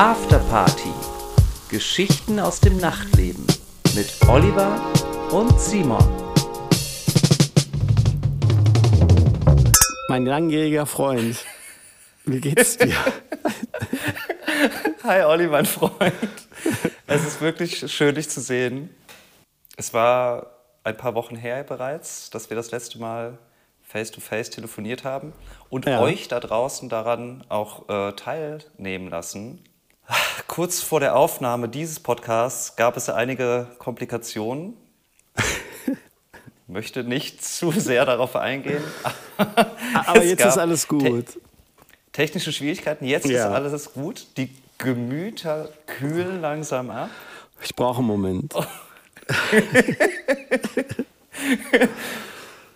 Afterparty. Geschichten aus dem Nachtleben mit Oliver und Simon. Mein langjähriger Freund, wie geht's dir? Hi Olli, mein Freund. Es ist wirklich schön, dich zu sehen. Es war ein paar Wochen her bereits, dass wir das letzte Mal face-to-face telefoniert haben und Ja. euch da draußen daran auch äh, teilnehmen lassen. Kurz vor der Aufnahme dieses Podcasts gab es einige Komplikationen. Möchte nicht zu sehr darauf eingehen. Aber jetzt ist alles gut. Technische Schwierigkeiten, jetzt Ja. ist alles gut. Die Gemüter kühlen langsam ab. Ich brauche einen Moment.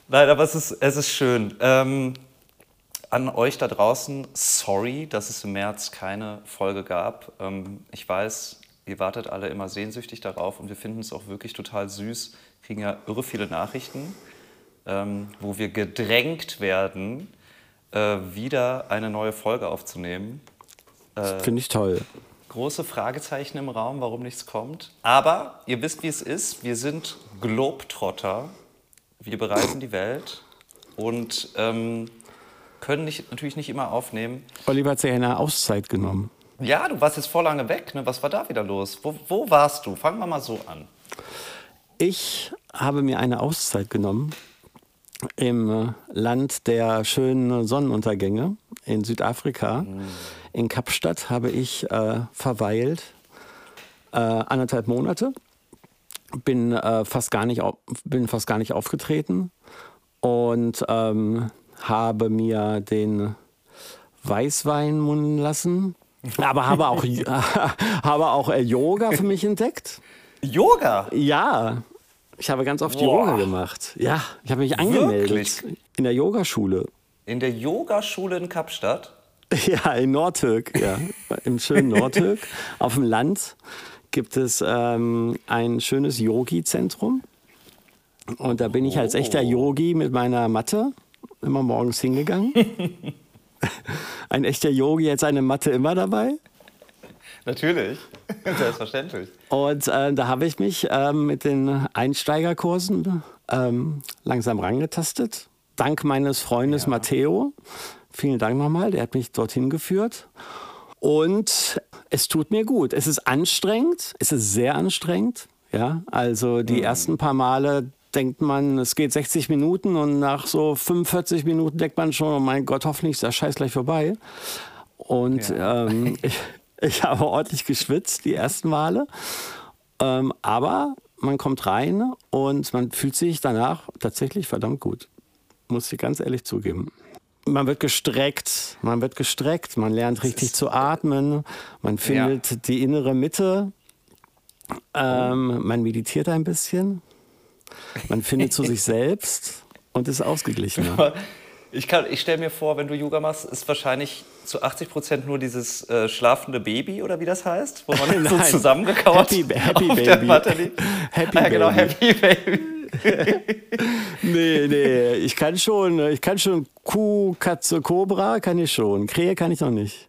Nein, aber es ist, es ist schön. Ähm, an euch da draußen, sorry, dass es im März keine Folge gab. Ähm, ich weiß, ihr wartet alle immer sehnsüchtig darauf und wir finden es auch wirklich total süß. Kriegen ja irre viele Nachrichten, ähm, wo wir gedrängt werden, äh, wieder eine neue Folge aufzunehmen. Finde ich toll. Große Fragezeichen im Raum, warum nichts kommt. Aber ihr wisst, wie es ist. Wir sind Globetrotter. Wir bereisen die Welt und ähm, können nicht, natürlich nicht immer aufnehmen. Oliver hat sich eine Auszeit genommen. Ja, du warst jetzt vor lange weg. Ne? Was war da wieder los? Wo, wo warst du? Fangen wir mal so an. Ich habe mir eine Auszeit genommen im äh, Land der schönen Sonnenuntergänge in Südafrika. In Kapstadt habe ich äh, verweilt äh, anderthalb Monate. Bin, äh, fast gar nicht bin fast gar nicht aufgetreten und ähm, habe mir den Weißwein munden lassen. Aber habe auch, habe auch äh, Yoga für mich entdeckt. Yoga. Ja, ich habe ganz oft Boah. Yoga gemacht. Ja, ich habe mich angemeldet Wirklich? in der Yogaschule. In der Yogaschule in Kapstadt. Ja, in Nordtürk, ja, im schönen Nordtürk. Auf dem Land gibt es ähm, ein schönes Yogi-Zentrum. Und da bin ich als echter Yogi mit meiner Matte immer morgens hingegangen. Ein echter Yogi hat seine Matte immer dabei. Natürlich. Selbstverständlich. Und äh, da habe ich mich ähm, mit den Einsteigerkursen ähm, langsam rangetastet. Dank meines Freundes Matteo. Vielen Dank nochmal, der hat mich dorthin geführt. Und es tut mir gut. Es ist anstrengend, es ist sehr anstrengend. Ja, also die ersten paar Male denkt man, es geht 60 Minuten und nach so 45 Minuten denkt man schon, oh mein Gott, hoffentlich ist der Scheiß gleich vorbei. Und ähm, ich, ich habe ordentlich geschwitzt die ersten Male. Ähm, aber man kommt rein und man fühlt sich danach tatsächlich verdammt gut. Muss ich ganz ehrlich zugeben. Man wird gestreckt, man wird gestreckt, man lernt richtig zu atmen, man findet die innere Mitte, ähm, man meditiert ein bisschen, man findet zu sich selbst und ist ausgeglichener. Ich, kann- ich stelle mir vor, wenn du Yoga machst, ist wahrscheinlich zu 80 Prozent nur dieses äh, schlafende Baby oder wie das heißt, wo man so zusammengekauert Happy- Happy Baby. Happy ja, genau, Baby. Happy Baby. Nee, nee, ich kann schon, ich kann schon Kuh, Katze, Kobra, kann ich schon. Krähe kann ich noch nicht.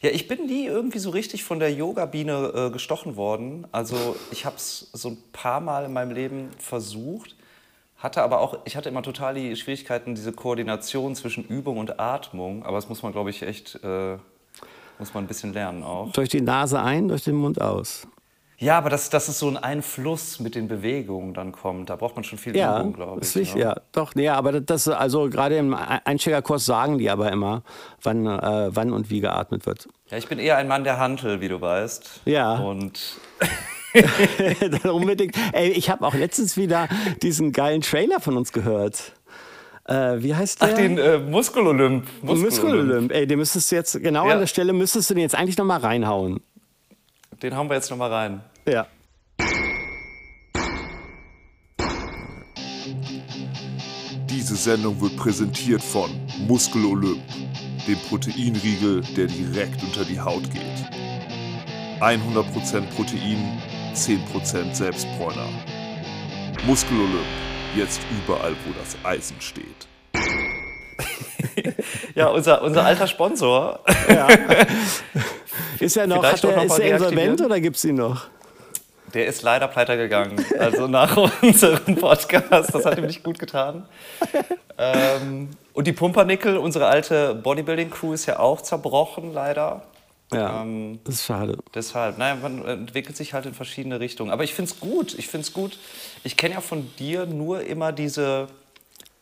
Ja, ich bin nie irgendwie so richtig von der Yoga-Biene äh, gestochen worden. Also ich habe es so ein paar Mal in meinem Leben versucht, hatte aber auch, ich hatte immer total die Schwierigkeiten, diese Koordination zwischen Übung und Atmung. Aber das muss man, glaube ich, echt, äh, muss man ein bisschen lernen auch. Durch die Nase ein, durch den Mund aus. Ja, aber dass, dass es so ein Einfluss mit den Bewegungen dann kommt, da braucht man schon viel Ja, Übung, glaube ich. wichtig, ne? ja, doch, nee, aber das, also gerade im Einsteigerkurs sagen die aber immer, wann, äh, wann und wie geatmet wird. ja, ich bin eher ein Mann der Hantel, wie du weißt. Ja. Und Dann Unbedingt. Ey, ich habe auch letztens wieder diesen geilen Trailer von uns gehört. Äh, wie heißt der? ach, den äh, Muskelolymp. Muskelolymp. Ey, den müsstest du jetzt, genau Ja. an der Stelle müsstest du den jetzt eigentlich nochmal reinhauen. Den haben wir jetzt nochmal rein. Ja. Diese Sendung wird präsentiert von Muskel Olymp, dem Proteinriegel, der direkt unter die Haut geht. 100% Protein, 10% Selbstbräuner. Muskel Olymp, jetzt überall, wo das Eisen steht. Ja, unser, unser alter Sponsor. Ist er noch, vielleicht hat er, noch ist er insolvent oder gibt es ihn noch? Der ist leider pleite gegangen. Also nach unserem Podcast. Das hat ihm nicht gut getan. Ähm, und die Pumpernickel, unsere alte Bodybuilding-Crew, ist ja auch zerbrochen, leider. Ja, Ähm, das ist schade. Deshalb, naja, man entwickelt sich halt in verschiedene Richtungen. Aber ich finde es gut. Ich finde es gut. Ich kenne ja von dir nur immer diese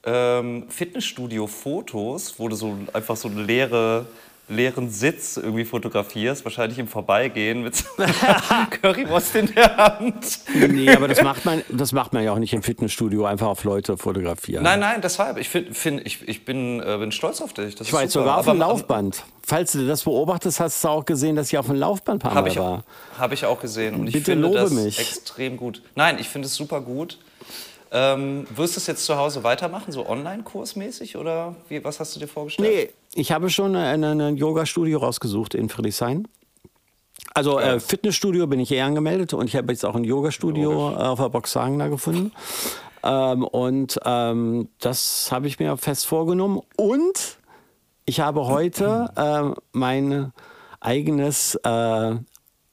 ähm, Fitnessstudio-Fotos, wo du so einfach so eine leere, leeren Sitz irgendwie fotografierst, wahrscheinlich im Vorbeigehen mit Currywurst in der Hand. Nee, aber das macht, man, das macht man ja auch nicht im Fitnessstudio, einfach auf Leute fotografieren. Nein, nein, deshalb. Ich, find, find, ich, ich bin, äh, bin stolz auf dich. Das Ich war jetzt sogar auf dem Laufband. Falls du das beobachtest, hast du auch gesehen, dass ich auf dem Laufband ein paar Habe Mal ich, war. hab ich auch gesehen. Und ich Bitte finde lobe das mich. extrem gut. Nein, ich finde es super gut. Ähm, wirst du es jetzt zu Hause weitermachen, so online-kursmäßig? Oder wie, was hast du dir vorgestellt? Nee, ich habe schon ein ein Yoga-Studio rausgesucht in Friedrichshain. Also äh, Fitnessstudio bin ich eher angemeldet und ich habe jetzt auch ein Yoga-Studio äh, auf der Boxhagen da gefunden. Ähm, und ähm, das habe ich mir fest vorgenommen. Und ich habe heute äh, mein eigenes äh,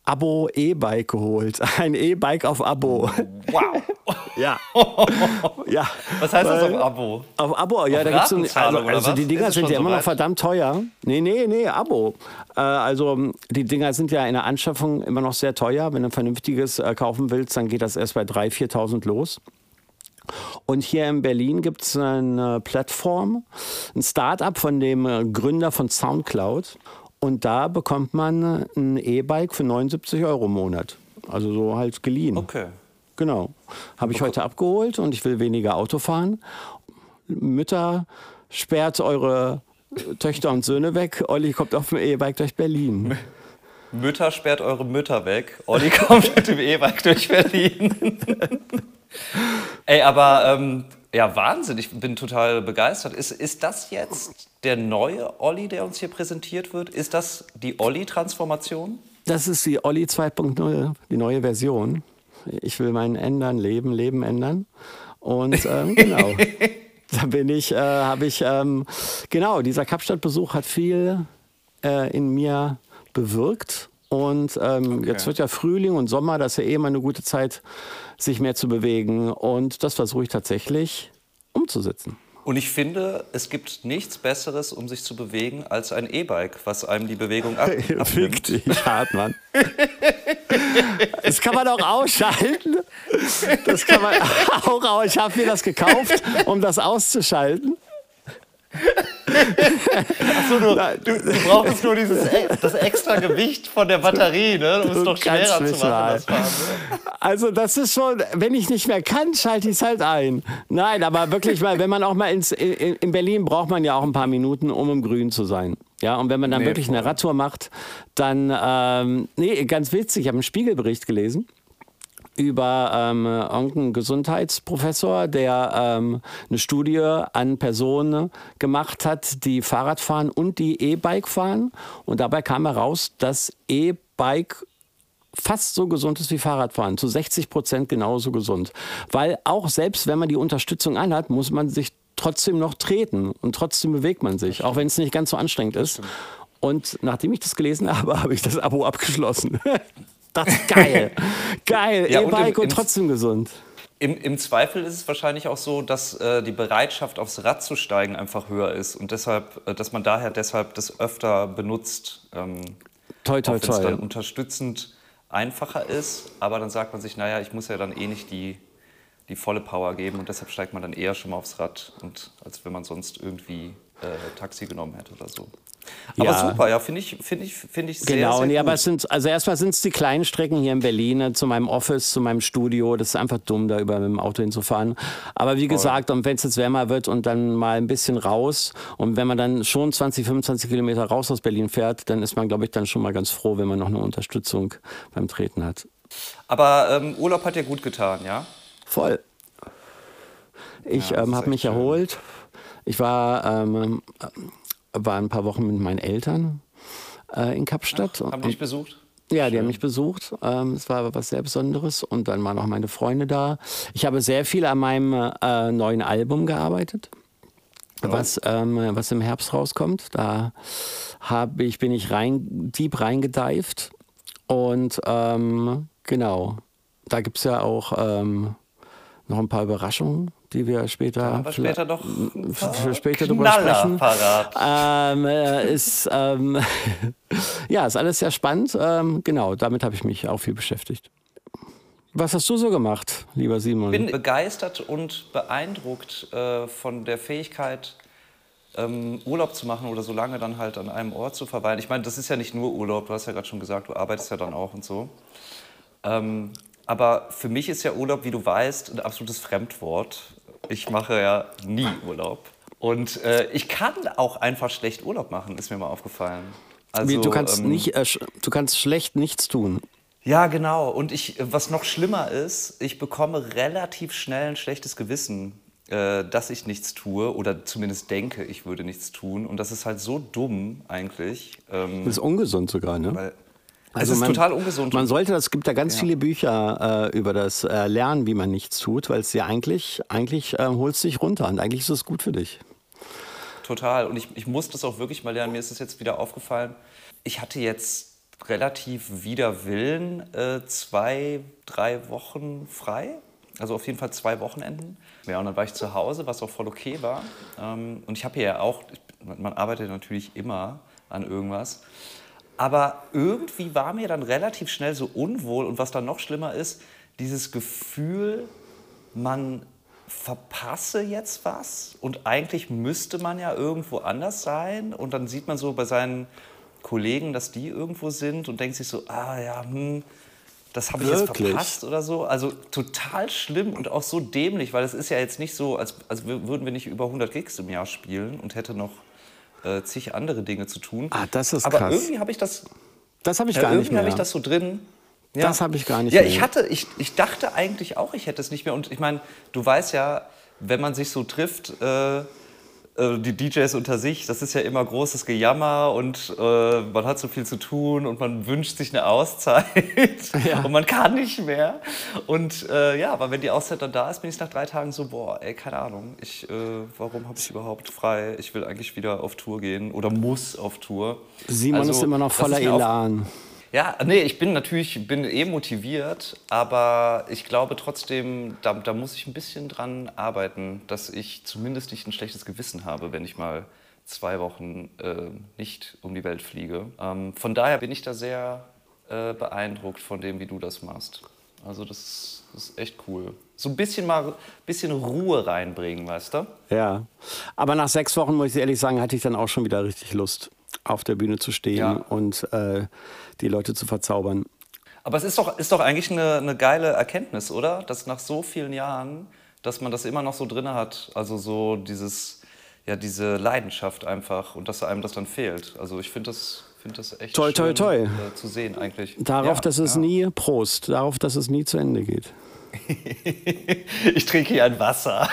Abo E-Bike geholt. Ein E-Bike auf Abo. Wow. ja. ja. Was heißt das Weil- auf Abo? Auf Abo, ja, Auf da gibt's ein, also, also die Dinger sind ja immer noch verdammt teuer. Nee, nee, nee, Abo. Äh, also die Dinger sind ja in der Anschaffung immer noch sehr teuer. Wenn du ein vernünftiges äh, kaufen willst, dann geht das erst bei 3.000, 4.000 los. Und hier in Berlin gibt es eine Plattform, ein Start-up von dem äh, Gründer von Soundcloud. Und da bekommt man ein E-Bike für 79 Euro im Monat. Also so halt geliehen. Okay. Genau. Habe ich heute abgeholt und ich will weniger Auto fahren. Mütter, sperrt eure Töchter und Söhne weg. Olli kommt auf dem E-Bike durch Berlin. Mütter sperrt eure Mütter weg. Olli kommt mit dem E-Bike durch Berlin. Ey, aber ähm, ja, Wahnsinn. Ich bin total begeistert. Ist, ist das jetzt der neue Olli, der uns hier präsentiert wird? Ist das die Olli-Transformation? Das ist die Olli 2.0, die neue Version. Ich will mein Ändern, Leben, Leben ändern. Und ähm, genau. Da bin ich, äh, habe ich, ähm, genau, dieser Kapstadt-Besuch hat viel äh, in mir bewirkt. Und ähm, jetzt wird ja Frühling und Sommer, das ist ja eh immer eine gute Zeit, sich mehr zu bewegen. Und das versuche ich tatsächlich umzusetzen. Und ich finde, es gibt nichts Besseres, um sich zu bewegen, als ein E-Bike, was einem die Bewegung ab Fick abnimmt. dich, Hartmann. Das kann man auch ausschalten. Das kann man auch aus. Ich habe mir das gekauft, um das auszuschalten. Achso, du, du, du brauchst nur dieses, e- das extra Gewicht von der Batterie, ne, um es noch schwerer zu machen. Das Fahren, ne? Also das ist schon, wenn ich nicht mehr kann, schalte ich es halt ein. Nein, aber wirklich mal, wenn man auch mal ins, in, in Berlin braucht man ja auch ein paar Minuten, um im Grün zu sein. Ja, und wenn man dann Nee, wirklich eine voll. Radtour macht, dann, ähm, nee, ganz witzig, ich habe einen Spiegelbericht gelesen über ähm, irgendeinen Gesundheitsprofessor, der ähm, eine Studie an Personen gemacht hat, die Fahrrad fahren und die E-Bike fahren. Und dabei kam heraus, dass E-Bike fast so gesund ist wie Fahrradfahren, zu 60 Prozent genauso gesund. Weil auch selbst wenn man die Unterstützung anhat, muss man sich trotzdem noch treten und trotzdem bewegt man sich, auch wenn es nicht ganz so anstrengend ist. Und nachdem ich das gelesen habe, habe ich das Abo abgeschlossen. Das ist geil. geil. Ja, und im- E-Bike und, im- trotzdem gesund. Im, Im Zweifel ist es wahrscheinlich auch so, dass äh, die Bereitschaft, aufs Rad zu steigen, einfach höher ist und deshalb, äh, dass man daher deshalb das öfter benutzt. Ähm, Toi, toi, es dann toi. unterstützend einfacher ist, aber dann sagt man sich, naja, ich muss ja dann eh nicht die, die volle Power geben und deshalb steigt man dann eher schon mal aufs Rad, und, als wenn man sonst irgendwie äh, Taxi genommen hätte oder so. Aber Ja. super, ja, finde ich, finde ich, finde ich sehr, Genau, sehr nee, gut. aber es sind, also erstmal sind es die kleinen Strecken hier in Berlin, ne, zu meinem Office, zu meinem Studio. Das ist einfach dumm, da über mit dem Auto hinzufahren. Aber wie gesagt, und wenn es jetzt wärmer wird und dann mal ein bisschen raus und wenn man dann schon 20, 25 Kilometer raus aus Berlin fährt, dann ist man, glaube ich, dann schon mal ganz froh, wenn man noch eine Unterstützung beim Treten hat. aber ähm, Urlaub hat dir gut getan, ja? Voll. Ich Ja, ähm, habe mich schön. erholt. Ich war, ähm, äh, war ein paar Wochen mit meinen Eltern äh, in Kapstadt. Haben die dich besucht? Ja, die haben mich besucht. Ähm, es war was sehr Besonderes. Und dann waren auch meine Freunde da. Ich habe sehr viel an meinem äh, neuen Album gearbeitet. was, ähm, was im Herbst rauskommt. Da hab ich, bin ich rein, deep reingedived. Und ähm, genau, da gibt es ja auch ähm, noch ein paar Überraschungen, die wir später, wir später noch für später drüber sprechen. Ähm, äh, ist, ähm, ja, ist alles sehr spannend. Ähm, genau, damit habe ich mich auch viel beschäftigt. Was hast du so gemacht, lieber Simon? bin begeistert und beeindruckt äh, von der Fähigkeit, ähm, Urlaub zu machen oder so lange dann halt an einem Ort zu verweilen. Ich meine, das ist ja nicht nur Urlaub, du hast ja gerade schon gesagt, du arbeitest ja dann auch und so. Ähm, aber für mich ist ja Urlaub, wie du weißt, ein absolutes Fremdwort. Ich mache ja nie Urlaub. Und äh, ich kann auch einfach schlecht Urlaub machen, ist mir mal aufgefallen. Also, du, kannst ähm, nicht, äh, du kannst schlecht nichts tun. Ja, genau. Und ich, was noch schlimmer ist, ich bekomme relativ schnell ein schlechtes Gewissen, äh, dass ich nichts tue oder zumindest denke, ich würde nichts tun. Und das ist halt so dumm eigentlich. Ähm, Das ist ungesund sogar, ne? weil es ist total ungesund. Man sollte, es gibt da ganz viele Bücher äh, über das äh, Lernen, wie man nichts tut, weil es dir eigentlich, eigentlich äh, holst dich runter und eigentlich ist es gut für dich. Total. Und ich, ich muss das auch wirklich mal lernen. Mir ist es jetzt wieder aufgefallen. Ich hatte jetzt relativ wider Willen äh, zwei, drei Wochen frei. Also auf jeden Fall zwei Wochenenden. Ja, und dann war ich zu Hause, was auch voll okay war. Ähm, und ich habe hier ja auch, man arbeitet natürlich immer an irgendwas. Aber irgendwie war mir dann relativ schnell so unwohl. Und was dann noch schlimmer ist, dieses Gefühl, man verpasse jetzt was und eigentlich müsste man ja irgendwo anders sein und dann sieht man so bei seinen Kollegen, dass die irgendwo sind und denkt sich so, ah ja, hm, das habe ich jetzt verpasst oder so. Also total schlimm und auch so dämlich, weil es ist ja jetzt nicht so, als, als wür- würden wir nicht über 100 Gigs im Jahr spielen und hätte noch äh, zig andere Dinge zu tun. Ah, das ist Aber krass. irgendwie habe ich das Das habe ich ja, gar nicht irgendwie mehr. habe ich das so drin. Das habe ich gar nicht Ja, mehr. ich hatte, ich, ich dachte eigentlich auch, ich hätte es nicht mehr. Und ich meine, du weißt ja, wenn man sich so trifft, äh, äh, die DJs unter sich, das ist ja immer großes Gejammer und äh, man hat so viel zu tun und man wünscht sich eine Auszeit Ja. und man kann nicht mehr. Und äh, ja, aber wenn die Auszeit dann da ist, bin ich nach drei Tagen so, boah, ey, keine Ahnung, ich, äh, warum habe ich überhaupt frei? Ich will eigentlich wieder auf Tour gehen oder muss auf Tour. Simon Also, ist immer noch voller mir auf- Elan. Ja, nee, ich bin natürlich bin eh motiviert, aber ich glaube trotzdem, da, da muss ich ein bisschen dran arbeiten, dass ich zumindest nicht ein schlechtes Gewissen habe, wenn ich mal zwei Wochen äh, nicht um die Welt fliege. Ähm, von daher bin ich da sehr äh, beeindruckt von dem, wie du das machst. Also das ist, das ist echt cool. So ein bisschen mal bisschen Ruhe reinbringen, weißt du? Ja. Aber nach sechs Wochen, muss ich ehrlich sagen, hatte ich dann auch schon wieder richtig Lust, auf der Bühne zu stehen Ja. und äh, die Leute zu verzaubern. Aber es ist doch, ist doch eigentlich eine, eine geile Erkenntnis, oder? Dass nach so vielen Jahren, dass man das immer noch so drin hat. Also so dieses, ja, diese Leidenschaft einfach und dass einem das dann fehlt. Also ich finde das, find das echt Toi, toi, schön. Äh, zu sehen eigentlich. Darauf, Ja, dass es ja. nie, Prost, darauf, dass es nie zu Ende geht. Ich trinke hier ein Wasser.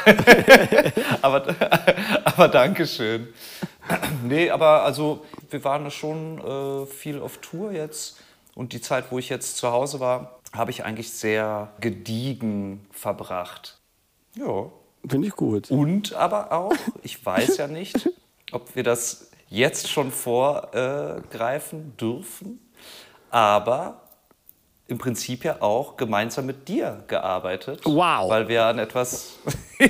aber, aber danke schön. Nee, aber also wir waren schon äh, viel auf Tour jetzt. Und die Zeit, wo ich jetzt zu Hause war, habe ich eigentlich sehr gediegen verbracht. Ja. Finde ich gut. Und aber auch, ich weiß ja nicht, ob wir das jetzt schon vorgreifen dürfen, aber im Prinzip ja auch gemeinsam mit dir gearbeitet. Wow. Weil wir an etwas.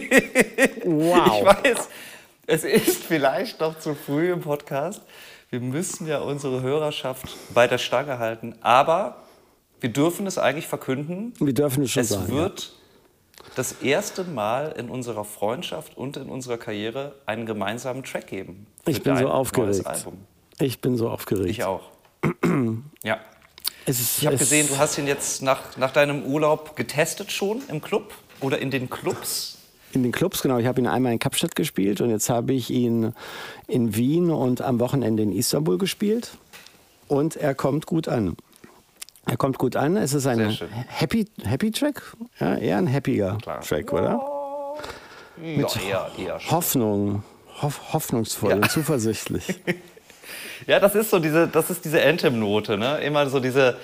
Wow. Ich weiß, es ist vielleicht noch zu früh im Podcast. Wir müssen ja unsere Hörerschaft bei der Stange halten, aber wir dürfen es eigentlich verkünden. Wir dürfen es schon Es sagen. wird das erste Mal in unserer Freundschaft und in unserer Karriere einen gemeinsamen Track geben. Ich bin so aufgeregt. Ich bin so aufgeregt. Ich auch. ja. Es ist, Ich habe es- gesehen, du hast ihn jetzt nach, nach deinem Urlaub getestet schon im Club oder in den Clubs. In den Clubs, genau. Ich habe ihn einmal in Kapstadt gespielt und jetzt habe ich ihn in Wien und am Wochenende in Istanbul gespielt. Und er kommt gut an. Er kommt gut an. Es ist ein. Happy, Happy Track. Ja, eher ein happiger Klar. Track, oder? Ja, eher, eher schon. Hoffnung. Hoff, hoffnungsvoll Ja. und zuversichtlich. Ja, das ist so diese, das ist diese Anthem-Note, ne? Immer so diese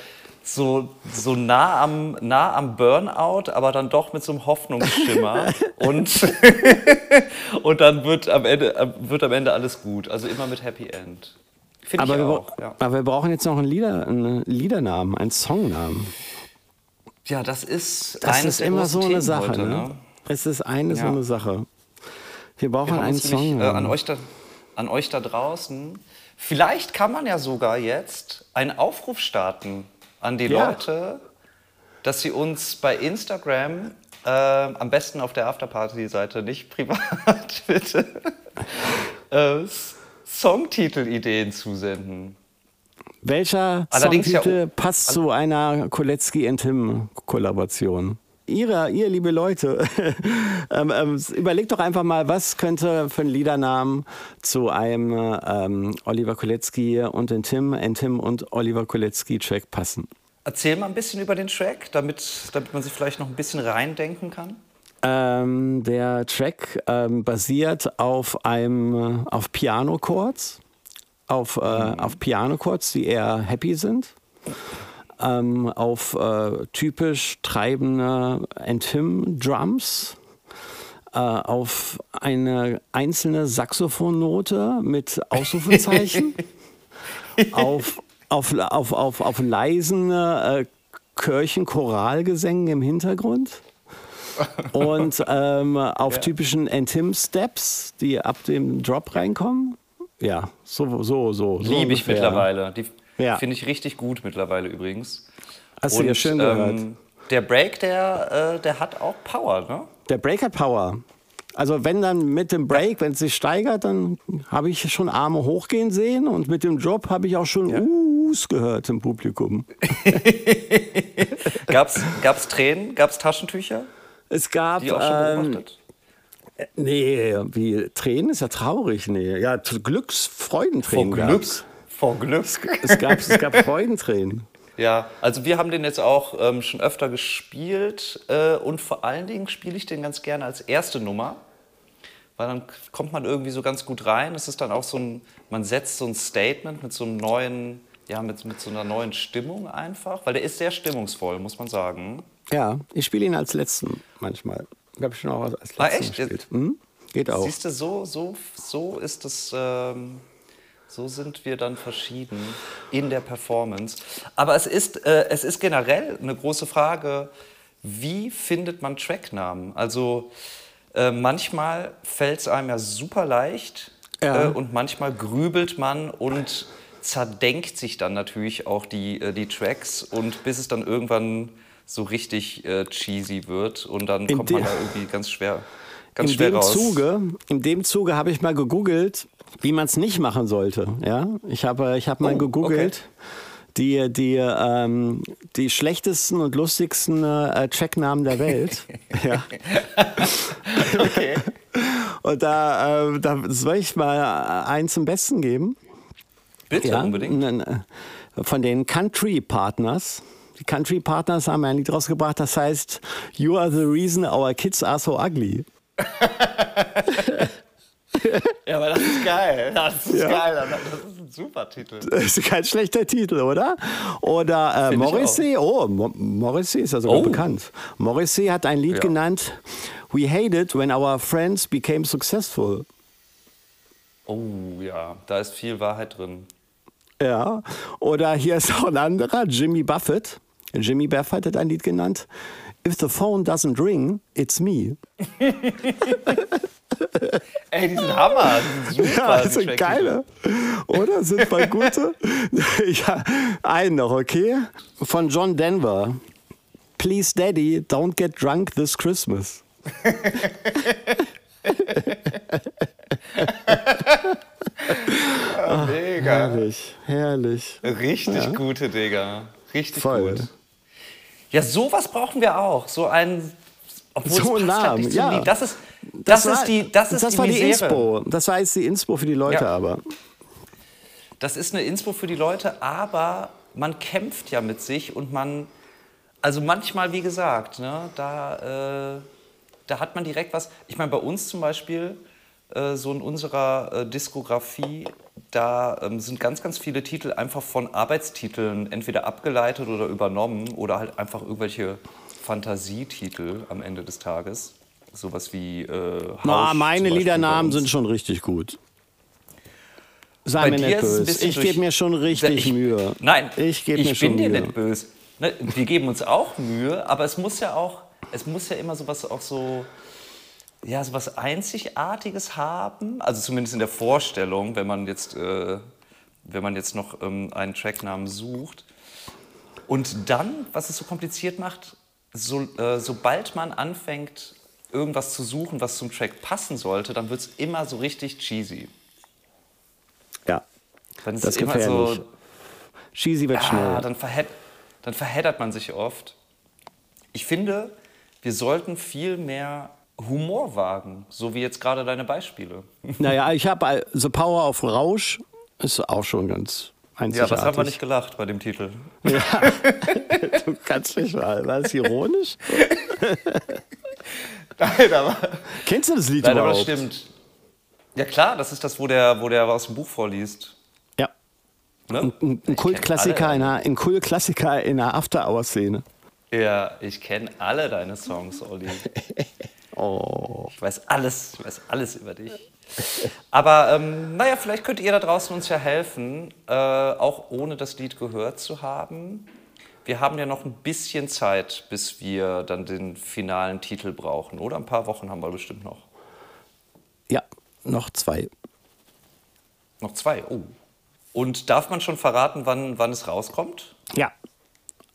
so, so nah, am, nah am Burnout, aber dann doch mit so einem Hoffnungsschimmer. und, und dann wird am, Ende, wird am Ende alles gut. Also immer mit Happy End. Finde ich Aber wir, auch. Ja. aber wir brauchen jetzt noch einen, Lieder, einen Liedernamen, einen Songnamen. ja, das ist Das ist immer so eine Themen Sache. heute, ne? Es ist eine so Ja. eine Sache. Wir brauchen Wir einen nämlich, Song. äh, an, euch da, an euch da draußen. Vielleicht kann man ja sogar jetzt einen Aufruf starten an die Ja. Leute, dass sie uns bei Instagram, äh, am besten auf der Afterparty-Seite, nicht privat, bitte, äh, Songtitel-Ideen zusenden. Welcher Allerdings ja- Songtitel passt zu einer Kolecki and Tim Kollaboration? Ihre, ihr liebe Leute, ähm, ähm, überlegt doch einfach mal, was könnte für ein Liedernamen zu einem ähm, Oliver Kolecki und den Tim, and Tim und Oliver Kolecki Track passen. Erzähl mal ein bisschen über den Track, damit, damit man sich vielleicht noch ein bisschen reindenken kann. Ähm, der Track ähm, basiert auf einem äh, auf Piano Chords, auf, äh, auf Piano Chords, die eher happy sind, ähm, auf äh, typisch treibende Entim Drums, äh, auf eine einzelne Saxophonnote mit Ausrufezeichen, auf, auf, auf, auf, auf leisen äh, Kirchenchoralgesängen im Hintergrund und ähm, auf typischen Entim-Steps, die ab dem Drop reinkommen. Ja, so, so, so. so Liebe ich mittlerweile. Die Ja. finde ich richtig gut mittlerweile übrigens. Hast du ja schön gehört. ähm, der Break, der, äh, der hat auch Power, ne? Der Break hat Power. Also wenn dann mit dem Break, wenn es sich steigert, dann habe ich schon Arme hochgehen sehen und mit dem Drop habe ich auch schon Us gehört im Publikum. Gab's, gab's Tränen? Gab's Taschentücher, Es gab die auch schon ähm, beobachtet? nee, wie Tränen ist ja traurig, nee, ja Glücks Vor Freudentränen Glück. gab's. Vor Glück. Es gab es gab Freudentränen. Ja, also wir haben den jetzt auch ähm, schon öfter gespielt äh, und vor allen Dingen spiele ich den ganz gerne als erste Nummer, weil dann kommt man irgendwie so ganz gut rein. Es ist dann auch so ein, man setzt so ein Statement mit so einem neuen, ja, mit, mit so einer neuen Stimmung einfach, weil der ist sehr stimmungsvoll, muss man sagen. Ja, ich spiele ihn als letzten manchmal. Ich habe schon auch als letzten Ah, echt? gespielt. Mhm. Geht auch. Siehst du, so, so, so ist es, ähm, so sind wir dann verschieden in der Performance. Aber es ist, äh, es ist generell eine große Frage, wie findet man Tracknamen? Also äh, manchmal fällt es einem ja super leicht Ja. äh, und manchmal grübelt man und zerdenkt sich dann natürlich auch die, äh, die Tracks und bis es dann irgendwann so richtig äh, cheesy wird und dann In kommt man da irgendwie ganz schwer, ganz in schwer dem raus. Zuge, in dem Zuge habe ich mal gegoogelt, wie man es nicht machen sollte. Ja, ich habe, ich habe mal Oh, gegoogelt. Die, die, ähm, die schlechtesten und lustigsten äh, Tracknamen der Welt. ja. Okay. Und da, äh, da soll ich mal einen zum Besten geben. Bitte, Ja, unbedingt. Von den Country Partners. Die Country Partners haben ein Lied rausgebracht, das heißt You are the reason our kids are so ugly. Ja, aber das ist geil. Das ist Ja. geil. Das ist ein super Titel. Das ist kein schlechter Titel, oder? Oder äh, Morrissey, oh, Mo Morrissey ist ja sogar Oh. bekannt. Morrissey hat ein Lied Ja. genannt We hate it when our friends became successful. Oh ja, da ist viel Wahrheit drin. Ja. Oder hier ist auch ein anderer, Jimmy Buffett. Jimmy Buffett hat ein Lied genannt If the phone doesn't ring, it's me. Ey, die sind Hammer. Die sind super. Ja, die das sind geile. Oder? Sind mal gute? ja, einen noch, okay? Von John Denver. Please, Daddy, don't get drunk this Christmas. Mega. Herrlich, herrlich. Richtig gute, Digga. Richtig Voll. gut. Ja, sowas brauchen wir auch. So einen. Obwohl So es passt halt Namen, zum ja. Lied. Das ist, das war- ist die, das ist das die war die Misere. Inspo. Das war jetzt die Inspo für die Leute, Ja. aber. Das ist eine Inspo für die Leute, aber man kämpft ja mit sich und man, also manchmal, wie gesagt, ne, da, äh, da hat man direkt was. Ich meine, bei uns zum Beispiel, äh, so in unserer äh, Diskografie, da ähm, sind ganz, ganz viele Titel einfach von Arbeitstiteln entweder abgeleitet oder übernommen oder halt einfach irgendwelche Fantasietitel am Ende des Tages. Sowas wie. Äh, Na, meine Liedernamen sind schon richtig gut. Sei Bei mir nicht böse. Ich gebe mir schon richtig ich, Mühe. Nein, ich gebe mir ich schon bin dir nicht böse. Ne, wir geben uns auch Mühe, aber es muss ja auch, es muss ja immer sowas auch so, ja, sowas Einzigartiges haben. Also zumindest in der Vorstellung, wenn man jetzt, äh, wenn man jetzt noch ähm, einen Tracknamen sucht. Und dann, was es so kompliziert macht, so, äh, sobald man anfängt, irgendwas zu suchen, was zum Track passen sollte, dann wird es immer so richtig cheesy. Ja, Dann ist das es immer so, Cheesy wird Ah, schnell. dann, verhätt, dann verheddert man sich oft. Ich finde, wir sollten viel mehr Humor wagen, so wie jetzt gerade deine Beispiele. Naja, ich habe The Power of Rausch, ist auch schon ganz Ja, einzigartig. was haben wir nicht gelacht bei dem Titel? Du kannst nicht mal. War das ironisch? Nein, aber, Kennst du das Lied nein, aber das überhaupt? stimmt. Ja klar, das ist das, wo der, wo der aus dem Buch vorliest. Ja. Ne? Ein, ein Kultklassiker in einer, ein Kultklassiker in einer After-Hour-Szene. Ja, ich kenne alle deine Songs, Olli. Oh. Ich weiß alles, ich weiß alles über dich. Aber ähm, naja, vielleicht könnt ihr da draußen uns ja helfen, äh, auch ohne das Lied gehört zu haben. Wir haben ja noch ein bisschen Zeit, bis wir dann den finalen Titel brauchen. Oder ein paar Wochen haben wir bestimmt noch. Ja, noch zwei. Noch zwei. Oh. Und darf man schon verraten, wann, wann es rauskommt? Ja.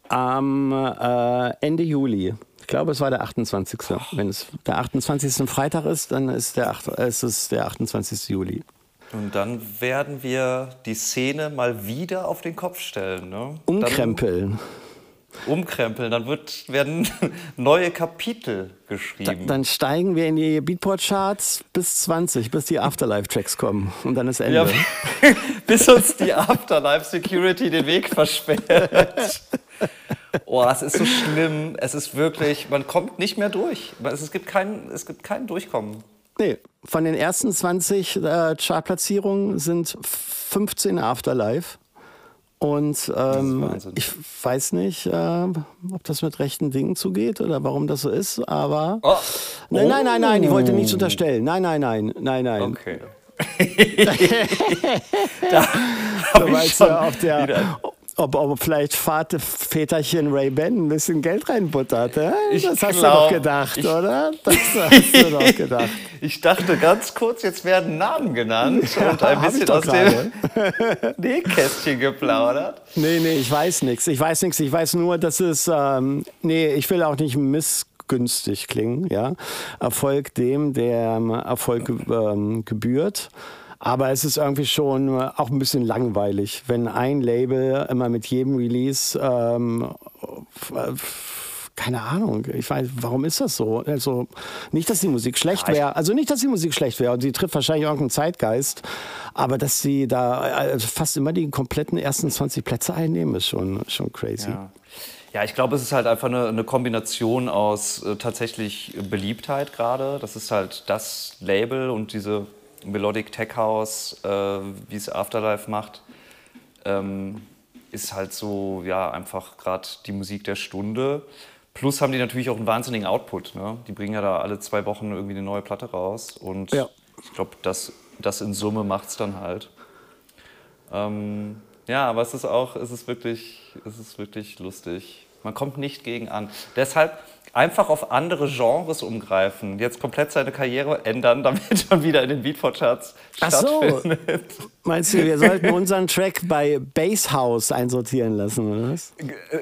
Am äh, Ende Juli. Ich glaube, es war der 28. Wenn es der 28. ein Freitag ist, dann ist, der, acht- äh, ist es der 28. Juli. Und dann werden wir die Szene mal wieder auf den Kopf stellen. Ne? Umkrempeln. Dann umkrempeln. Dann wird, werden neue Kapitel Da, geschrieben. dann steigen wir in die Beatport-Charts bis 20, bis die Afterlife-Tracks kommen. Und dann ist Ende. Ja, bis uns die Afterlife Security den Weg versperrt. Oh, es ist so schlimm. Es ist wirklich, man kommt nicht mehr durch. Es, gibt, kein, es gibt kein Durchkommen. Nee, von den ersten 20 äh, Chartplatzierungen sind 15 Afterlife. Und ähm, ich weiß nicht, äh, ob das mit rechten Dingen zugeht oder warum das so ist, aber. Oh. Nein, nein, nein, nein, ich wollte nichts unterstellen. Nein, nein, nein, nein, nein. Okay. Du weißt schon ja, ob, der, wieder- ob, ob vielleicht Vater, Väterchen Ray Ben ein bisschen Geld reinbuttert. Hä? Ich Das hast glaub, du doch gedacht, ich- oder? Das hast du doch gedacht. Ich dachte ganz kurz, jetzt werden Namen genannt und ein bisschen aus dem Nähkästchen geplaudert. Nee, nee, ich weiß nichts. Ich weiß nichts. Ich weiß nur, dass es. Ähm, nee, ich will auch nicht missgünstig klingen. Ja? Erfolg dem, der ähm, Erfolg ähm, gebührt. Aber es ist irgendwie schon äh, auch ein bisschen langweilig, wenn ein Label immer mit jedem Release. Ähm, f- keine Ahnung, ich weiß, warum ist das so? Also nicht, dass die Musik schlecht wäre, also nicht, dass die Musik schlecht wäre und sie trifft wahrscheinlich irgendeinen Zeitgeist, aber dass sie da äh, fast immer die kompletten ersten 20 Plätze einnehmen, ist schon, schon crazy. Ja. Ja, ich glaube, es ist halt einfach eine, eine Kombination aus äh, tatsächlich Beliebtheit gerade. Das ist halt das Label und diese Melodic Tech House, äh, wie es Afterlife macht, ähm, ist halt so, ja, einfach gerade die Musik der Stunde. Plus haben die natürlich auch einen wahnsinnigen Output. Ne? Die bringen ja da alle zwei Wochen irgendwie eine neue Platte raus. Und Ja. ich glaube, das, das in Summe macht es dann halt. Ähm, ja, aber es ist auch, es ist wirklich, es ist wirklich lustig. Man kommt nicht gegen an. Deshalb einfach auf andere Genres umgreifen. Jetzt komplett seine Karriere ändern, damit man wieder in den Beatport-Charts Ach so. stattfindet. Meinst du, wir sollten unseren Track bei Bass House einsortieren lassen, oder was?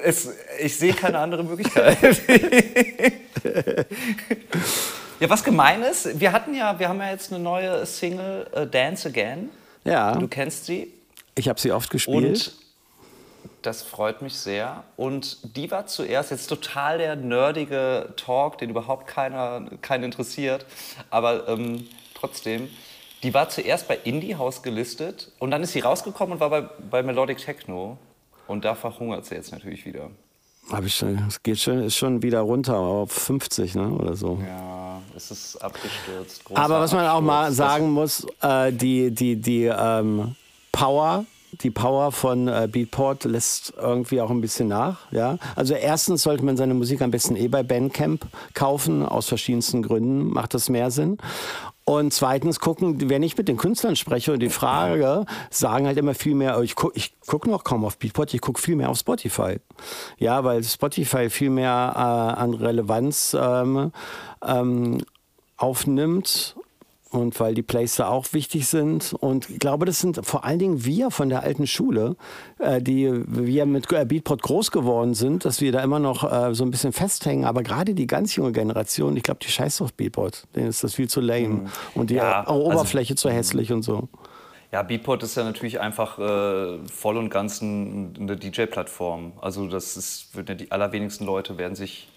Es, ich sehe keine andere Möglichkeit. ja, was gemein ist, wir hatten ja, wir haben ja jetzt eine neue Single, äh, Dance Again. Ja, Du kennst sie. ich habe sie oft gespielt. Und das freut mich sehr. Und die war zuerst jetzt total der nerdige Talk, den überhaupt keiner, keinen interessiert. Aber ähm, trotzdem, die war zuerst bei Indie House gelistet und dann ist sie rausgekommen und war bei, bei Melodic Techno. Und da verhungert sie jetzt natürlich wieder. Hab ich schon, es geht schon, ist schon wieder runter auf 50, ne, oder so. Ja, es ist abgestürzt. Aber was man auch mal Absturz. sagen muss, äh, die, die, die, ähm, Power die Power von äh, Beatport lässt irgendwie auch ein bisschen nach. Ja? Also erstens sollte man seine Musik am besten eh bei Bandcamp kaufen, aus verschiedensten Gründen macht das mehr Sinn. Und zweitens gucken, wenn ich mit den Künstlern spreche und die Frage, sagen halt immer viel mehr, ich gucke ich guck noch kaum auf Beatport, ich gucke viel mehr auf Spotify. Ja, weil Spotify viel mehr äh, an Relevanz ähm, ähm, aufnimmt und weil die Plays da auch wichtig sind. Und ich glaube, das sind vor allen Dingen wir von der alten Schule, äh, die wir mit äh, Beatport groß geworden sind, dass wir da immer noch äh, so ein bisschen festhängen. Aber gerade die ganz junge Generation, ich glaube, die scheißt auf Beatport. Denen ist das viel zu lame. Mhm. Und die ja, also Oberfläche also, zu hässlich und so. Ja, Beatport ist ja natürlich einfach äh, voll und ganz eine DJ-Plattform. Also das ist, die allerwenigsten Leute werden sich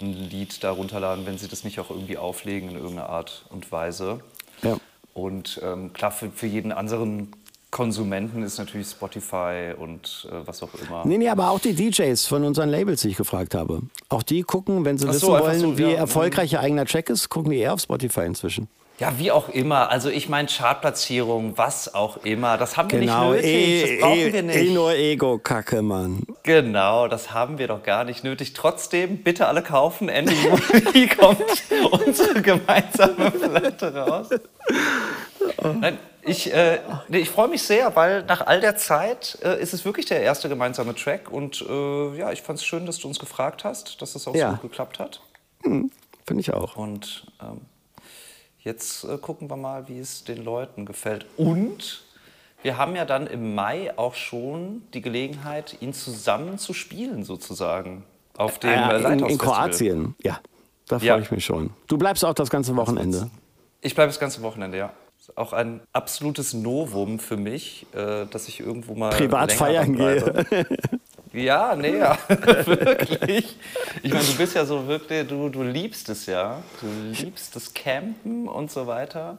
ein Lied da runterladen, wenn sie das nicht auch irgendwie auflegen in irgendeiner Art und Weise. Ja. Und ähm, klar, für, für jeden anderen Konsumenten ist natürlich Spotify und äh, was auch immer. Nee, nee, aber auch die DJs von unseren Labels, die ich gefragt habe. Auch die gucken, wenn sie so, wissen wollen, so, wie ja. erfolgreich ihr eigener Track ist, gucken die eher auf Spotify inzwischen. Ja, wie auch immer. Also ich meine Chartplatzierung, was auch immer. Das haben genau. wir nicht nötig. E das brauchen e wir nicht. Eh nur Ego-Kacke, Mann. Genau, das haben wir doch gar nicht nötig. Trotzdem, bitte alle kaufen. Ende Juli kommt unsere gemeinsame Platte raus. Nein, ich, äh, nee, ich freue mich sehr, weil nach all der Zeit äh, ist es wirklich der erste gemeinsame Track. Und äh, ja, ich fand es schön, dass du uns gefragt hast, dass es auch ja. so gut geklappt hat. Hm, Finde ich auch. Und ähm, Jetzt äh, gucken wir mal, wie es den Leuten gefällt. Und wir haben ja dann im Mai auch schon die Gelegenheit, ihn zusammen zu spielen, sozusagen. Auf dem äh, in, in Kroatien, ja. Da freue ja. ich mich schon. Du bleibst auch das ganze Wochenende. Ich bleibe das ganze Wochenende, ja. Auch ein absolutes Novum für mich, äh, dass ich irgendwo mal privat feiern gehe. Ja, nee, ja, wirklich. Ich meine, du bist ja so wirklich, du, du liebst es ja. Du liebst das Campen und so weiter.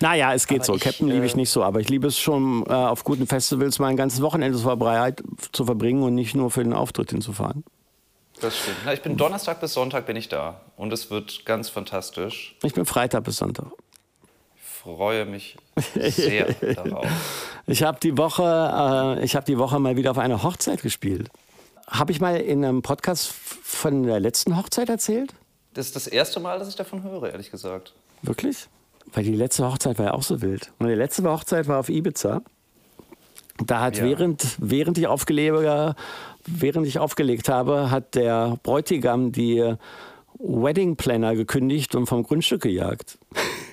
Naja, es geht aber so. Ich, Campen liebe ich äh, nicht so, aber ich liebe es schon, äh, auf guten Festivals mein ganzes Wochenende zu verbringen und nicht nur für den Auftritt hinzufahren. Das stimmt. Na, ich bin Donnerstag bis Sonntag bin ich da und es wird ganz fantastisch. Ich bin Freitag bis Sonntag freue mich sehr darauf. Ich habe die Woche, äh, ich habe die Woche mal wieder auf einer Hochzeit gespielt. Habe ich mal in einem Podcast von der letzten Hochzeit erzählt? Das ist das erste Mal, dass ich davon höre, ehrlich gesagt. Wirklich? Weil die letzte Hochzeit war ja auch so wild. Und die letzte Hochzeit war auf Ibiza. Da hat ja. während, während, ich aufgelege, während ich aufgelegt habe, hat der Bräutigam die Wedding Planner gekündigt und vom Grundstück gejagt.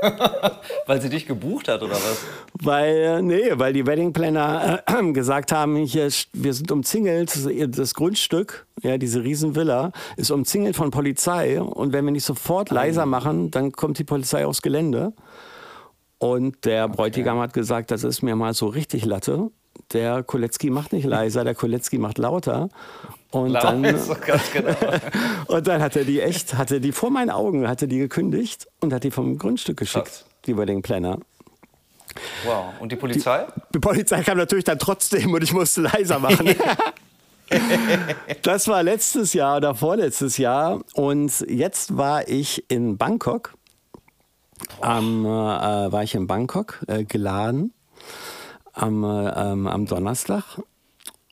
weil sie dich gebucht hat oder was? Weil, nee, weil die Wedding Planner äh, gesagt haben, hier, wir sind umzingelt, das Grundstück, ja, diese Riesenvilla, ist umzingelt von Polizei und wenn wir nicht sofort leiser machen, dann kommt die Polizei aufs Gelände. Und der okay. Bräutigam hat gesagt, das ist mir mal so richtig Latte. Der Kolecki macht nicht leiser, der Kolecki macht lauter. Und dann, genau. und dann hat er die echt, hatte die vor meinen Augen, hatte die gekündigt und hat die vom Grundstück geschickt, Krass. die Wedding Planner. Wow. Und die Polizei? Die, die, Polizei kam natürlich dann trotzdem und ich musste leiser machen. das war letztes Jahr oder vorletztes Jahr. Und jetzt war ich in Bangkok. Am, äh, war ich in Bangkok äh, geladen am, äh, ähm, am Donnerstag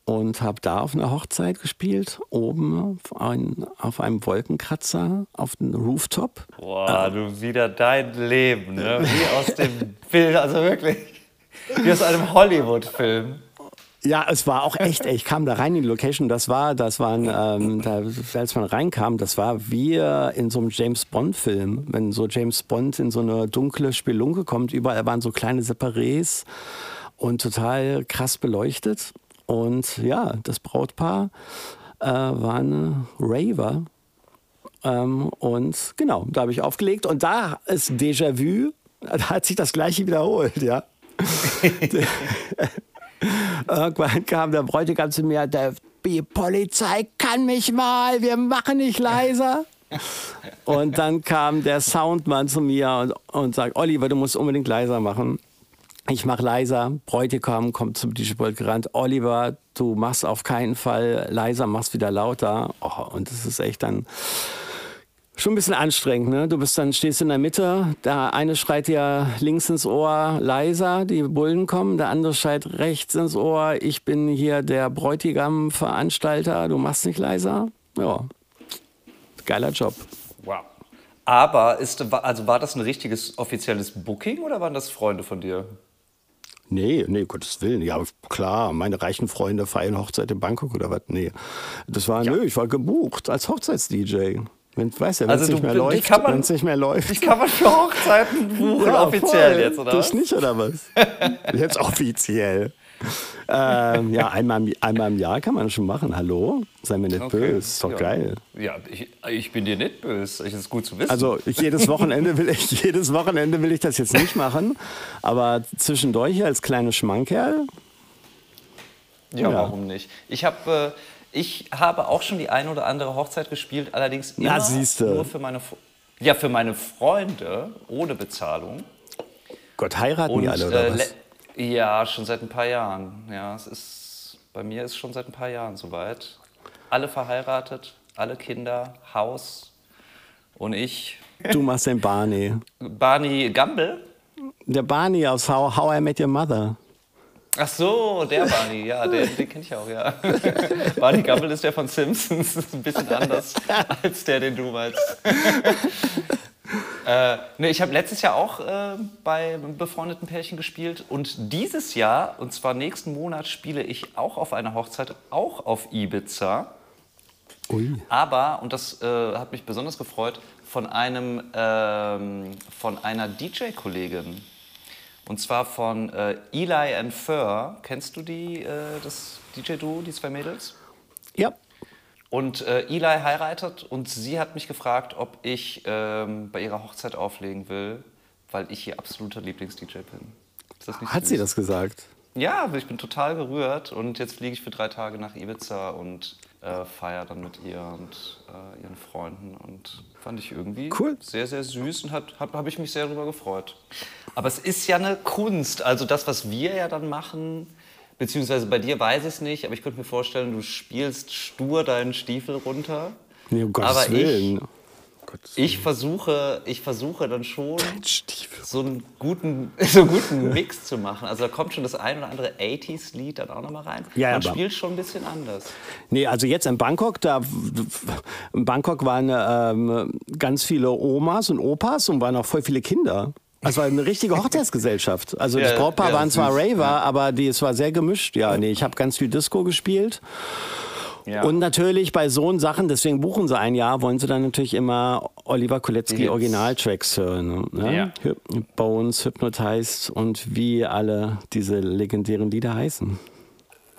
und habe da auf einer Hochzeit gespielt, oben auf, ein, auf einem Wolkenkratzer auf dem Rooftop. Boah, du wieder dein Leben, ne? wie aus dem Bild, also wirklich, wie aus einem Hollywood-Film. Ja, es war auch echt, ich kam da rein in die Location, das war, das waren, ähm, da, als man reinkam, das war wie in so einem James Bond-Film, wenn so James Bond in so eine dunkle Spelunke kommt, überall waren so kleine Separés und total krass beleuchtet. Und ja, das Brautpaar äh, war eine Raver. Ähm, und genau, da habe ich aufgelegt. Und da ist Déjà-vu, da hat sich das Gleiche wiederholt, ja. Irgendwann kam der Bräutigam zu mir, der, die Polizei kann mich mal, wir machen nicht leiser. Und dann kam der Soundmann zu mir und, und sagt, Oliver, du musst unbedingt leiser machen. Ich mache leiser, Bräutigam kommt zum DJ-Pult gerannt, Oliver, du machst auf keinen Fall leiser, machst wieder lauter. Oh, und es ist echt dann Schon ein bisschen anstrengend, ne? Du bist dann, stehst in der Mitte, der eine schreit dir links ins Ohr leiser, die Bullen kommen, der andere schreit rechts ins Ohr, ich bin hier der Bräutigam-Veranstalter, du machst nicht leiser. Ja, geiler Job. Wow. Aber ist, also war das ein richtiges offizielles Booking oder waren das Freunde von dir? Nee, nee, Gottes Willen. Ja, klar, meine reichen Freunde feiern Hochzeit in Bangkok oder was? Nee. Das war, ja. nö, ich war gebucht als Hochzeits-DJ. Wenn, weißt ja, wenn also es nicht, mehr läuft, wenn es nicht mehr läuft. Ich kann man für Hochzeiten buchen, ja, offiziell voll. jetzt, oder Das nicht, oder was? jetzt offiziell. Ähm, ja, einmal, einmal im Jahr kann man das schon machen. Hallo? Sei mir nicht okay. böse, ist doch ja. geil. Ja, ich, ich, bin dir nicht böse. Das ist gut zu wissen. Also jedes Wochenende will ich, jedes Wochenende will ich das jetzt nicht machen. Aber zwischendurch als kleiner Schmankerl. Ja, ja, warum nicht? Ich habe äh, ich habe auch schon die ein oder andere Hochzeit gespielt, allerdings immer nur für meine, ja, für meine Freunde ohne Bezahlung. Gott, heiraten Und, die alle oder äh, was? Ja, schon seit ein paar Jahren. Ja, es ist, bei mir ist schon seit ein paar Jahren soweit. Alle verheiratet, alle Kinder, Haus und ich. Du machst den Barney. Barney Gamble? Der Barney aus How, How I Met Your Mother. Ach so, der Barney, ja, den, den kenne ich auch, ja. Barney Gumble ist der von Simpsons, das ist ein bisschen anders als der, den du meinst. Äh, ne, ich habe letztes Jahr auch äh, bei befreundeten Pärchen gespielt und dieses Jahr, und zwar nächsten Monat, spiele ich auch auf einer Hochzeit, auch auf Ibiza. Ui. Aber, und das äh, hat mich besonders gefreut, von, einem, ähm, von einer DJ-Kollegin und zwar von äh, Eli and Fur. Kennst du die, äh, das DJ-Duo, die zwei Mädels? Ja. Und äh, Eli heiratet und sie hat mich gefragt, ob ich ähm, bei ihrer Hochzeit auflegen will, weil ich ihr absoluter Lieblings-DJ bin. hat süß? sie das gesagt? Ja, ich bin total gerührt und jetzt fliege ich für drei Tage nach Ibiza und äh, feiere dann mit ihr und äh, ihren Freunden und fand ich irgendwie cool. sehr, sehr süß und habe hab ich mich sehr darüber gefreut. Aber es ist ja eine Kunst, also das, was wir ja dann machen, beziehungsweise bei dir weiß ich es nicht, aber ich könnte mir vorstellen, du spielst stur deinen Stiefel runter. Nee, um Gottes aber Willen. Ich, ich versuche, ich versuche dann schon so einen, guten, so einen guten Mix zu machen. Also da kommt schon das ein oder andere 80s-Lied dann auch nochmal rein. Ja, Man spielt schon ein bisschen anders. Nee, also jetzt in Bangkok, da in Bangkok waren ähm, ganz viele Omas und Opas und waren auch voll viele Kinder. Also war eine richtige Hochzeitsgesellschaft. Also das Brautpaar ja, waren zwar Raver, ja. aber die, es war sehr gemischt. Ja, nee, ich habe ganz viel Disco gespielt. Ja. Und natürlich bei so Sachen, deswegen buchen sie ein Jahr, wollen sie dann natürlich immer Oliver Kolecki Originaltracks hören. Ne? Ja. Bones, Hypnotized und wie alle diese legendären Lieder heißen.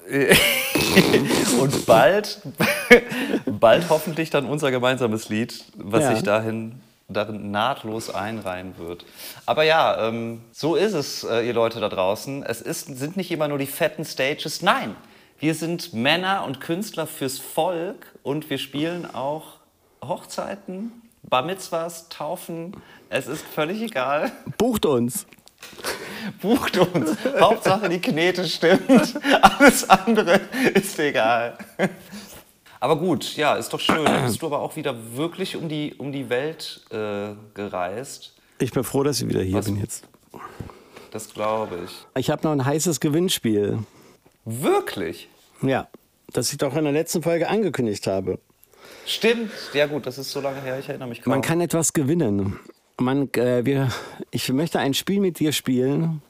und bald, bald hoffentlich dann unser gemeinsames Lied, was ja. sich dahin darin nahtlos einreihen wird. Aber ja, ähm, so ist es, äh, ihr Leute da draußen. Es ist, sind nicht immer nur die fetten Stages. Nein, wir sind Männer und Künstler fürs Volk und wir spielen auch Hochzeiten, Bar Mitzvahs, Taufen. Es ist völlig egal. Bucht uns. Bucht uns. Hauptsache die Knete stimmt. Alles andere ist egal. Aber gut, ja, ist doch schön. Dann bist du aber auch wieder wirklich um die, um die Welt äh, gereist. Ich bin froh, dass ich wieder hier Was? bin jetzt. Das glaube ich. Ich habe noch ein heißes Gewinnspiel. Wirklich? Ja, das ich doch in der letzten Folge angekündigt habe. Stimmt, ja gut, das ist so lange her, ich erinnere mich kaum. Man kann etwas gewinnen. Man, äh, wir, ich möchte ein Spiel mit dir spielen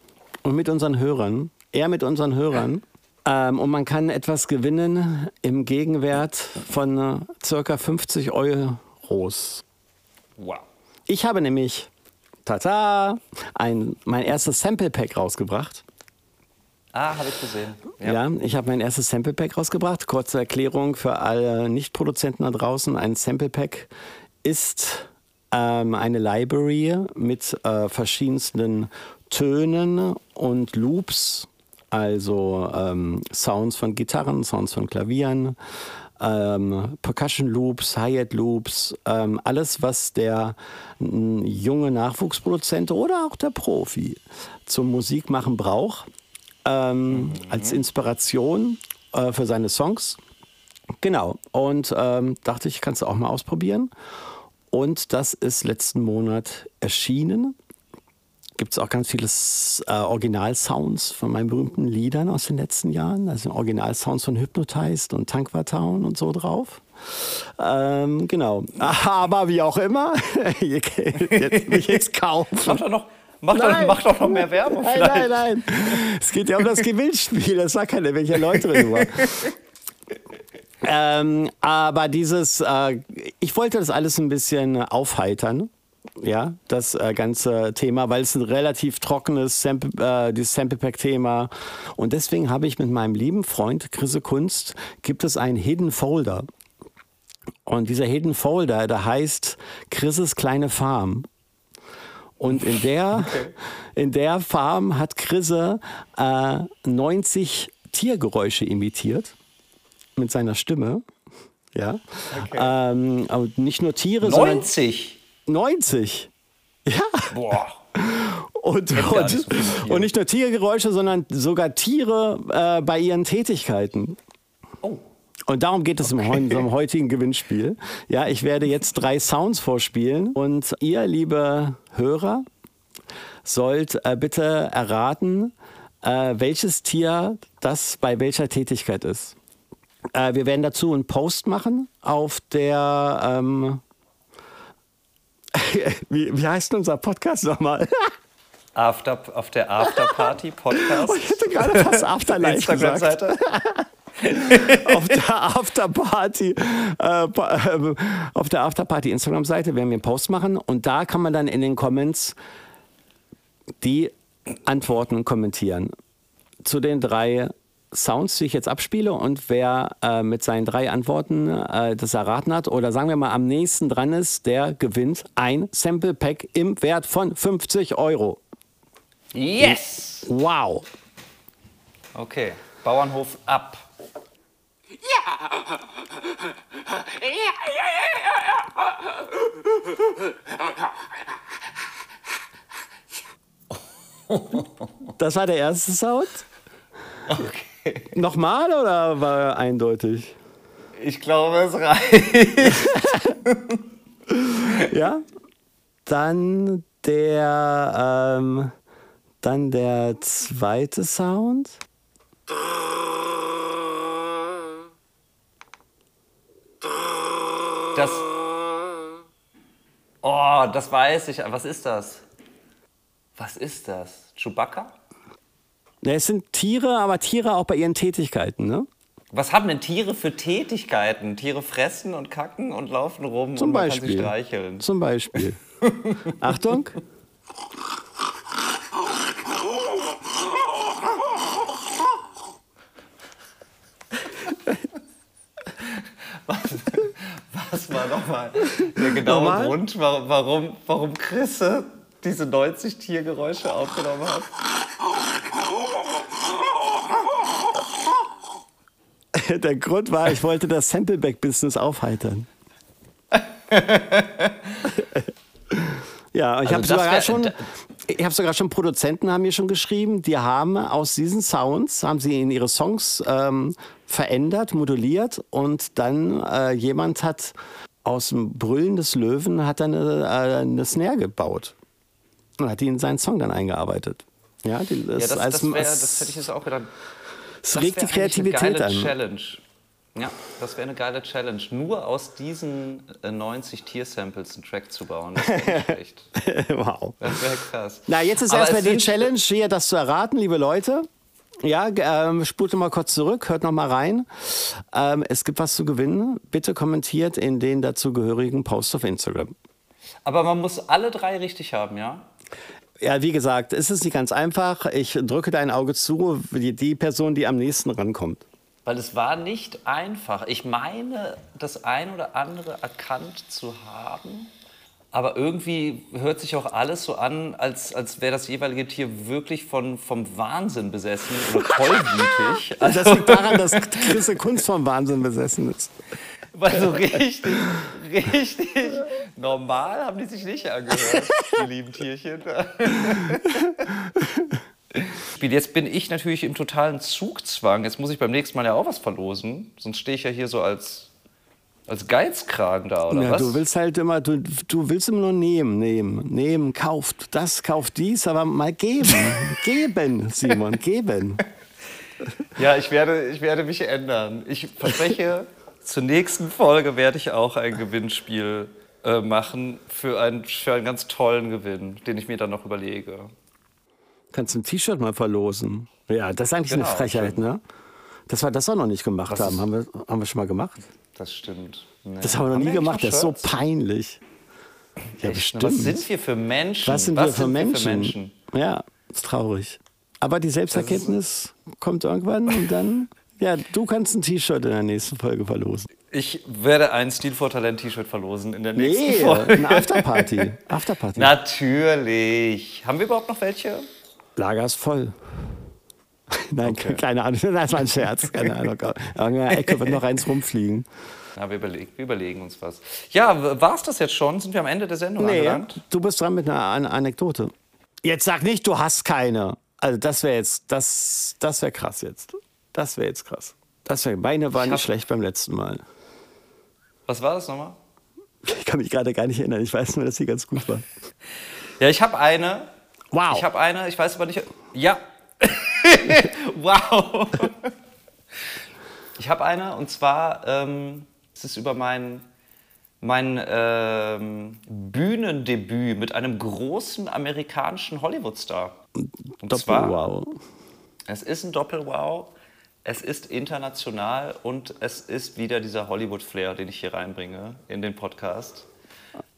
und mit unseren Hörern, eher mit unseren Hörern. Ähm, und man kann etwas gewinnen im Gegenwert von äh, circa 50 Euros. Wow. Ich habe nämlich, tata, ein, mein erstes Sample Pack rausgebracht. Ah, habe ich gesehen. Ja, ja ich habe mein erstes Sample Pack rausgebracht. Kurze Erklärung für alle Nicht-Produzenten da draußen. Ein Sample Pack ist ähm, eine Library mit äh, verschiedensten Tönen und Loops, also ähm, Sounds von Gitarren, Sounds von Klavieren, ähm, Percussion Loops, Hi-Hat Loops, ähm, alles, was der junge Nachwuchsproduzent oder auch der Profi zum Musikmachen braucht ähm, mhm. als Inspiration äh, für seine Songs. Genau. Und ähm, dachte ich, kannst du auch mal ausprobieren. Und das ist letzten Monat erschienen. Gibt es auch ganz viele äh, Originalsounds von meinen berühmten Liedern aus den letzten Jahren. Also Originalsounds von Hypnotized und Tankwar Town und so drauf. Ähm, genau. Aber wie auch immer, jetzt mich jetzt kaufen. Mach doch noch, mach doch, mach doch noch mehr Werbung nein, vielleicht. Nein, nein, Es geht ja um das Gewinnspiel. Das sagt keine, welche Leute drüber. ähm, aber dieses, äh, ich wollte das alles ein bisschen aufheitern. Ja, das äh, ganze Thema, weil es ein relativ trockenes Sample, äh, dieses Sample Pack Thema. Und deswegen habe ich mit meinem lieben Freund Chris Kunst gibt es einen Hidden Folder. Und dieser Hidden Folder, der heißt Chris' kleine Farm. Und in der, okay. in der Farm hat Chris äh, 90 Tiergeräusche imitiert mit seiner Stimme. Ja. Okay. Ähm, aber nicht nur Tiere, 90? Sondern 90. Ja. Boah. Und, und, so und, nicht nur Tiergeräusche, sondern sogar Tiere äh, bei ihren Tätigkeiten. Oh. Und darum geht es okay. in unserem heutigen Gewinnspiel. Ja, ich werde jetzt drei Sounds vorspielen und ihr, liebe Hörer, sollt äh, bitte erraten, äh, welches Tier das bei welcher Tätigkeit ist. Äh, wir werden dazu einen Post machen auf der. Ähm, wie, wie heißt unser Podcast nochmal? After, auf der Afterparty Podcast. Oh, ich hätte gerade fast Afterlife gesagt. auf der Afterparty, äh, äh, auf der Afterparty Instagram-Seite werden wir einen Post machen und da kann man dann in den Comments die Antworten kommentieren zu den drei Sounds, die ich jetzt abspiele und wer äh, mit seinen drei Antworten äh, das erraten hat oder sagen wir mal am nächsten dran ist, der gewinnt ein Sample Pack im Wert von 50 Euro. Yes! Wow. Okay, Bauernhof ab. Das war der erste Sound. Okay. Nochmal oder war eindeutig? Ich glaube, es reicht. ja. Dann der, ähm, dann der zweite Sound. Das. Oh, das weiß ich. Was ist das? Was ist das? Chewbacca? Ja, es sind Tiere, aber Tiere auch bei ihren Tätigkeiten, ne? Was haben denn Tiere für Tätigkeiten? Tiere fressen und kacken und laufen rum Zum und man Beispiel. kann sie streicheln. Zum Beispiel. Achtung. Was, was war nochmal der genaue Nochmal? Grund, warum, warum, warum Chrisse diese 90 Tiergeräusche aufgenommen hat? Der Grund war, ich wollte das Sampleback-Business aufheitern. ja, ich Also habe das sogar wär- schon, ich habe sogar schon Produzenten haben mir schon geschrieben, die haben aus diesen Sounds haben sie in ihre Songs ähm, verändert, moduliert und dann äh, jemand hat aus dem Brüllen des Löwen hat dann eine, äh, eine Snare gebaut und hat die in seinen Song dann eingearbeitet. Ja, die, Ja, das, als- das, wär, das hätte ich jetzt auch gedacht. Es Das regt die Kreativität eine geile an. Challenge. Ja, das wäre eine geile Challenge. Nur aus diesen äh, 90 Tiersamples einen Track zu bauen. Das wäre schlecht. wow. Das wäre krass. Na, jetzt ist erstmal die Challenge, hier das zu erraten, liebe Leute. Ja, ähm, spult mal kurz zurück, hört noch mal rein. Ähm, es gibt was zu gewinnen. Bitte kommentiert in den dazugehörigen Post auf Instagram. Aber man muss alle drei richtig haben, ja? Ja, wie gesagt, es ist nicht ganz einfach. Ich drücke dein Auge zu, die, die Person, die am nächsten rankommt. Weil es war nicht einfach. Ich meine, das ein oder andere erkannt zu haben. Aber irgendwie hört sich auch alles so an, als, als wäre das jeweilige Tier wirklich von, vom Wahnsinn besessen oder tollwütig. Also das liegt daran, dass Chris Kunst vom Wahnsinn besessen ist. Weil so richtig, richtig normal haben die sich nicht angehört, die lieben Tierchen. Jetzt bin ich natürlich im totalen Zugzwang. Jetzt muss ich beim nächsten Mal ja auch was verlosen. Sonst stehe ich ja hier so als Als Geizkragen da, oder Ja, was? du willst halt immer, du, du willst immer nur nehmen, nehmen, nehmen, kauft das, kauft dies, aber mal geben. geben, Simon, geben. Ja, ich werde, ich werde mich ändern. Ich verspreche, zur nächsten Folge werde ich auch ein Gewinnspiel äh, machen für einen, für einen ganz tollen Gewinn, den ich mir dann noch überlege. Kannst ein T-Shirt mal verlosen. Ja, das ist eigentlich Genau, eine Frechheit, stimmt. ne? Dass wir das auch noch nicht gemacht Was haben. Haben wir, haben wir schon mal gemacht? Das stimmt. Nee. Das haben wir noch nie eigentlich gemacht. Das ist so peinlich. Ja, bestimmt. Was sind wir für Menschen? Was sind wir für sind Menschen? Menschen? Ja, ist traurig. Aber die Selbsterkenntnis kommt irgendwann und dann, ja, du kannst ein T-Shirt in der nächsten Folge verlosen. Ich werde ein Stil vor Talent T-Shirt verlosen in der nächsten Nee, Folge. eine Afterparty. Afterparty. Natürlich. Haben wir überhaupt noch welche? Lager ist voll. Nein, keine Ahnung. Das war ein Scherz. Keine Ahnung. In der Ecke wird noch eins rumfliegen. Ja, wir, überlegen, wir überlegen uns was. Ja, war es das jetzt schon? Sind wir am Ende der Sendung Nee, angelangt? du bist dran mit einer An Anekdote. Jetzt sag nicht, du hast keine. Also das wäre jetzt, das, das wäre krass jetzt. Das wäre jetzt krass. Das wär, meine waren Ich nicht schlecht beim letzten Mal. Was war das nochmal? Ich kann mich gerade gar nicht erinnern. Ich weiß nur, dass sie ganz gut war. Ja, ich habe eine. Wow. Ich habe eine, ich weiß aber nicht. Ja. wow. Ich habe eine und zwar ähm, es ist über mein, mein ähm, Bühnendebüt mit einem großen amerikanischen Hollywood-Star. Und zwar, wow. es ist ein Doppel-Wow, es ist international und es ist wieder dieser Hollywood-Flair, den ich hier reinbringe in den Podcast.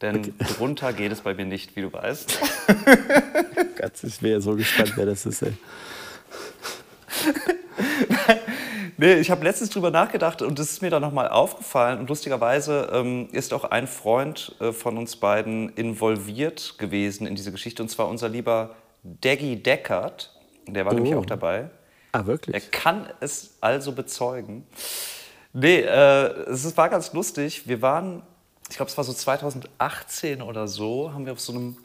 Denn drunter geht es bei mir nicht, wie du weißt. Gott, ich wäre so gespannt, wer das ist. Ey. Nee, ich habe letztens drüber nachgedacht und es ist mir dann nochmal aufgefallen. Und lustigerweise ähm, ist auch ein Freund äh, von uns beiden involviert gewesen in diese Geschichte. Und zwar unser lieber Daggy Deckard. Der war nämlich Oh. auch dabei. Ah, Er wirklich? kann es also bezeugen. Nee, äh, es war ganz lustig. Wir waren, ich glaube, es war so 2018 oder so, haben wir auf so einem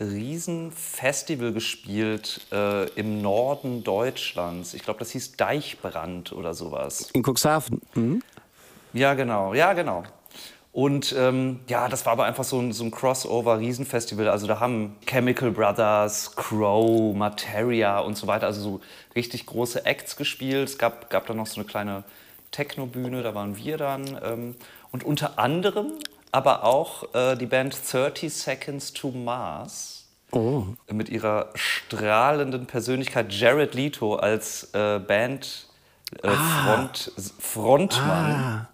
riesen Festival gespielt äh, im Norden Deutschlands. Ich glaube, das hieß Deichbrand oder sowas. In Cuxhaven. Mhm. Ja, genau, ja, genau. Und ähm, ja, das war aber einfach so ein, so ein Crossover-Riesenfestival. Also da haben Chemical Brothers, Crow, Materia und so weiter, also so richtig große Acts gespielt. Es gab, gab dann noch so eine kleine Techno-Bühne, da waren wir dann. Ähm, und unter anderem aber auch äh, die Band 30 Seconds to Mars Oh. mit ihrer strahlenden Persönlichkeit Jared Leto als äh, Band äh, Front, Frontmann. Ah.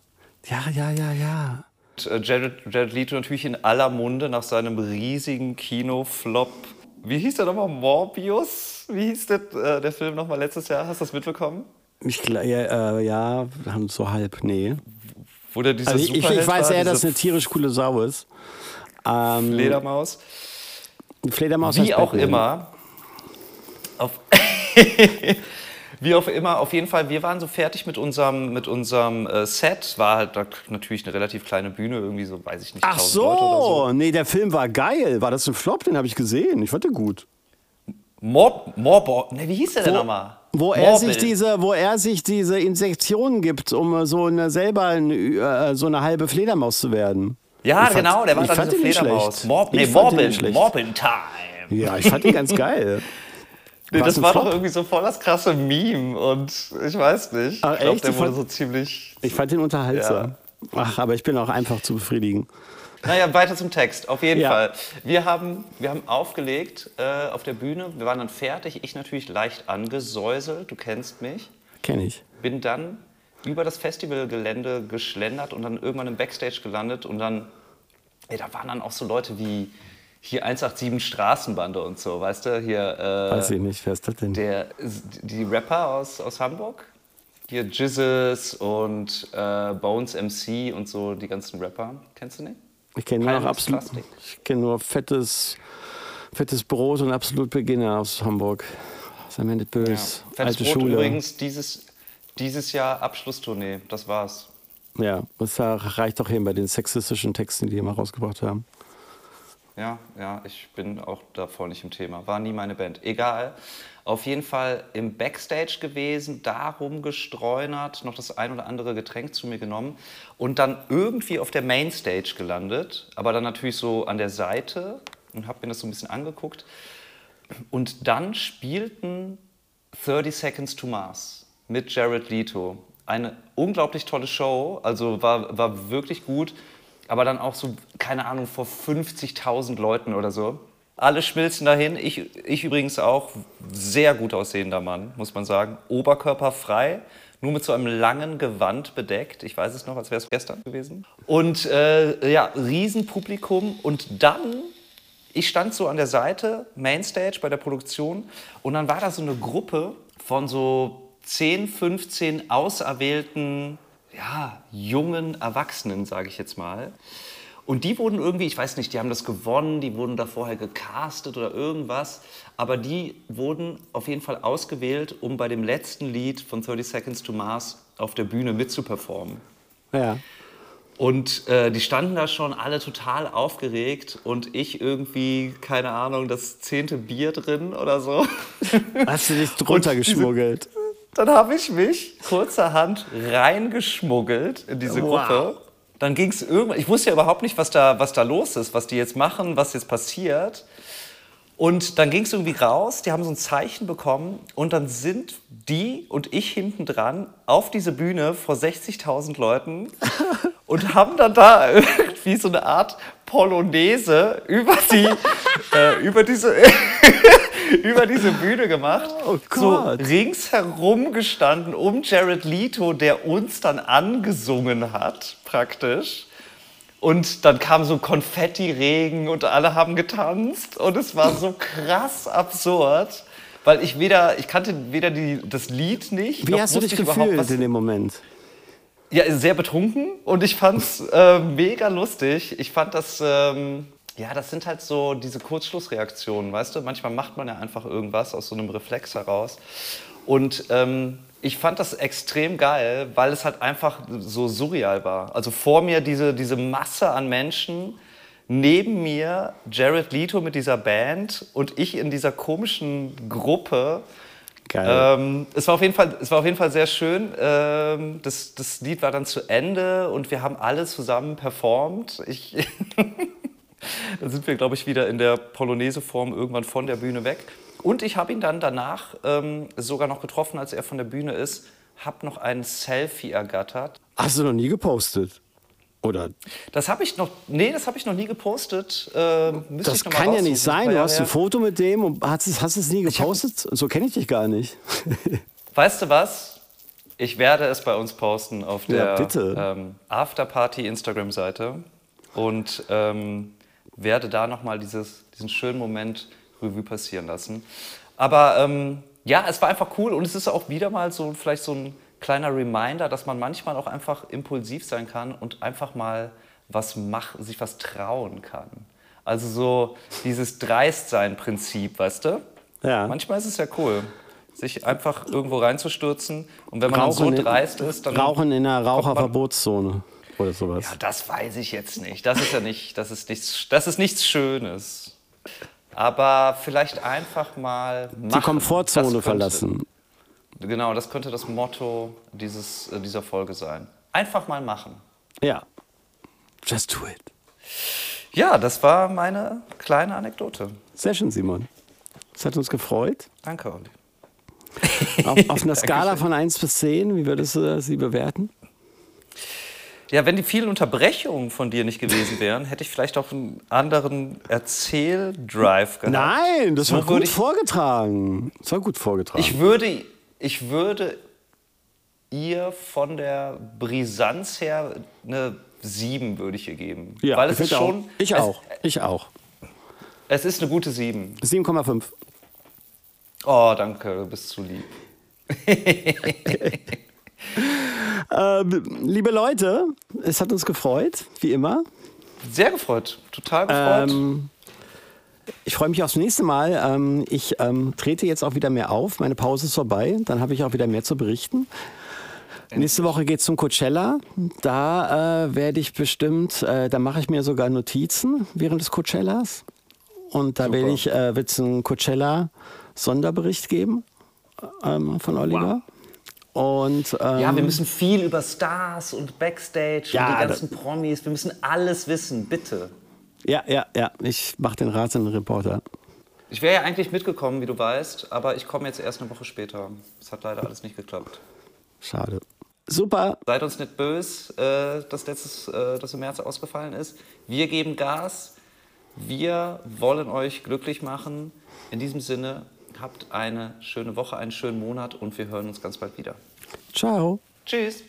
Ja, ja, ja, ja. Und, äh, Jared, Jared Leto natürlich in aller Munde nach seinem riesigen Kinoflop. Wie hieß der nochmal? Morbius? Wie hieß der, äh, der Film nochmal letztes Jahr? Hast du das mitbekommen? Ich, ja, äh, ja, so halb, nee. Wo der dieser Also ich, ich, ich weiß eher, dass diese eine tierisch coole Sau ist. Ähm, Fledermaus. Fledermaus Wie auch immer. Auf Wie auch immer, auf jeden Fall, wir waren so fertig mit unserem, mit unserem äh, Set. War halt da natürlich eine relativ kleine Bühne, irgendwie so, weiß ich nicht, Ach 1000 Leute oder so. so, nee, der Film war geil. War das ein Flop? Den habe ich gesehen. Ich fand den gut. Mob, Mob, ne, wie hieß der denn nochmal? Wo er, sich diese, wo er sich diese Insektionen gibt, um äh, so eine, selber ein, äh, so eine halbe Fledermaus zu werden. Ja, Ich fand- genau, der war dann diese Fledermaus. Mob, nee, Morbin. Morbin Time. Ja, ich fand ihn ganz geil. Nee, das war Flop? doch irgendwie so voll das krasse Meme und ich weiß nicht. Ah, ich glaube, echt? der wurde fand- so ziemlich. Ich fand ihn unterhaltsam. Ach, aber ich bin auch einfach zu befriedigen. Naja, weiter zum Text. Auf jeden Ja. Fall. Wir haben, wir haben aufgelegt äh, auf der Bühne. Wir waren dann fertig. Ich natürlich leicht angesäuselt. Du kennst mich. Kenn ich. Bin dann über das Festivalgelände geschlendert und dann irgendwann im Backstage gelandet. Und dann, ey, da waren dann auch so Leute wie hier 187 Straßenbande und so, weißt du? Hier äh, Weiß ich nicht, wer ist das denn? der, die Rapper aus, aus Hamburg. Hier Jizzes und äh, Bones MC und so, die ganzen Rapper. Kennst du nicht? Ich kenne nur noch absolut. Ich kenne nur fettes, fettes Brot und absolut Beginner aus Hamburg. Sei mir nicht böse. Fettes Alte Brot Schule. übrigens dieses, dieses Jahr Abschlusstournee. Das war's. Ja, das reicht doch hin bei den sexistischen Texten, die die immer rausgebracht haben. Ja, ja, ich bin auch da voll nicht im Thema. War nie meine Band. Egal. Auf jeden Fall im Backstage gewesen, darum gestreunert, noch das ein oder andere Getränk zu mir genommen und dann irgendwie auf der Mainstage gelandet, aber dann natürlich so an der Seite und habe mir das so ein bisschen angeguckt. Und dann spielten 30 Seconds to Mars mit Jared Leto. Eine unglaublich tolle Show, also war, war wirklich gut aber dann auch so, keine Ahnung, vor 50.000 Leuten oder so. Alle schmilzen dahin. Ich, ich übrigens auch. Sehr gut aussehender Mann, muss man sagen. Oberkörperfrei, nur mit so einem langen Gewand bedeckt. Ich weiß es noch, als wäre es gestern gewesen. Und äh, ja, Riesenpublikum. Und dann, ich stand so an der Seite, Mainstage bei der Produktion. Und dann war da so eine Gruppe von so 10, 15 auserwählten ja, jungen Erwachsenen, sage ich jetzt mal. Und die wurden irgendwie, ich weiß nicht, die haben das gewonnen, die wurden da vorher gecastet oder irgendwas, aber die wurden auf jeden Fall ausgewählt, um bei dem letzten Lied von 30 Seconds to Mars auf der Bühne mitzuperformen. Ja. Und äh, die standen da schon alle total aufgeregt und ich irgendwie, keine Ahnung, das zehnte Bier drin oder so. Hast du dich drunter geschmuggelt? Dann habe ich mich kurzerhand reingeschmuggelt in diese Wow. Gruppe. Dann ging es irgendwann, ich wusste ja überhaupt nicht, was da, was da los ist, was die jetzt machen, was jetzt passiert. Und dann ging es irgendwie raus, die haben so ein Zeichen bekommen und dann sind die und ich hinten dran auf diese Bühne vor 60.000 Leuten und haben dann da irgendwie so eine Art Polonaise über die, äh, über diese, über diese Bühne gemacht. Oh so Gott. ringsherum gestanden um Jared Leto, der uns dann angesungen hat, praktisch. Und dann kam so Konfetti-Regen und alle haben getanzt und es war so krass absurd, weil ich weder, ich kannte weder die, das Lied nicht, Wie noch hast du dich gefühlt was, in dem Moment? ja, sehr betrunken und ich fand's äh, mega lustig. Ich fand das, ähm, ja, das sind halt so diese Kurzschlussreaktionen, weißt du? Manchmal macht man ja einfach irgendwas aus so einem Reflex heraus. Und ähm, ich fand das extrem geil, weil es halt einfach so surreal war. Also vor mir diese, diese Masse an Menschen, neben mir Jared Leto mit dieser Band und ich in dieser komischen Gruppe. Geil. Ähm, es, war auf jeden Fall, es war auf jeden Fall sehr schön. Ähm, das, das Lied war dann zu Ende und wir haben alle zusammen performt. Ich, dann sind wir, glaube ich, wieder in der Polonaise-Form irgendwann von der Bühne weg. Und ich habe ihn dann danach ähm, sogar noch getroffen, als er von der Bühne ist, habe noch ein Selfie ergattert. Hast du noch nie gepostet? Oder? Das habe ich noch, nee, das habe ich noch nie gepostet. Müsste Das kann ja nicht sein. Du hast ein. Foto mit dem und hast es, hast es nie hab- gepostet? So kenne ich dich gar nicht. Weißt du was? Ich werde es bei uns posten auf Ja, der bitte. ähm, Afterparty Instagram-Seite und ähm, werde da nochmal diesen schönen Moment Revue passieren lassen. Aber ähm, ja, es war einfach cool und es ist auch wieder mal so vielleicht so ein kleiner Reminder, dass man manchmal auch einfach impulsiv sein kann und einfach mal was mach, sich was trauen kann. Also so dieses Dreistsein-Prinzip, weißt du? Ja. Manchmal ist es ja cool, sich einfach irgendwo reinzustürzen. Und wenn man dann so dreist ist, dann. Rauchen in einer Raucherverbotszone oder sowas. Ja, das weiß ich jetzt nicht. Das ist ja nicht, das ist nichts, das ist nichts Schönes. Aber vielleicht einfach mal machen. Die Komfortzone könnte- verlassen. Genau, das könnte das Motto dieses, äh, dieser Folge sein. Einfach mal machen. Ja. Just do it. Ja, das war meine kleine Anekdote. Sehr schön, Simon. Es hat uns gefreut. Danke, Olli. Auf, auf einer Skala von 1 bis 10, wie würdest du sie bewerten? Ja, wenn die vielen Unterbrechungen von dir nicht gewesen wären, hätte ich vielleicht auch einen anderen Erzähldrive gehabt. Nein, das war würde gut ich- vorgetragen. Das war gut vorgetragen. Ich würde, ich würde ihr von der Brisanz her eine 7 würde ich ihr geben. ja, Weil es ich ist schon. auch. Ich es, auch. Ich auch. Es ist eine gute 7. 7,5. Oh, danke, du bist zu lieb. Ähm, liebe Leute, es hat uns gefreut, wie immer. Sehr gefreut, total gefreut. Ähm, ich freue mich aufs nächste Mal. Ähm, ich ähm, trete jetzt auch wieder mehr auf. Meine Pause ist vorbei. Dann habe ich auch wieder mehr zu berichten. Nächste Woche geht's zum Coachella. Da äh, werde ich bestimmt, äh, da mache ich mir sogar Notizen während des Coachellas. Und da werde ich, äh, wird's einen Coachella-Sonderbericht geben ähm, von Oliver. Und, ähm, Ja, wir müssen viel über Stars und Backstage Ja, und die ganzen Promis. Wir müssen alles wissen, bitte. ja, ja, ja, ich mache den rasenden Reporter. Ich wäre ja eigentlich mitgekommen, wie du weißt, aber ich komme jetzt erst eine Woche später. Es hat leider alles nicht geklappt. Schade. Super. Seid uns nicht böse, äh, dass letztes, äh, dass im März ausgefallen ist. Wir geben Gas. Wir wollen euch glücklich machen. In diesem Sinne, habt eine schöne Woche, einen schönen Monat und wir hören uns ganz bald wieder. Ciao. Tschüss.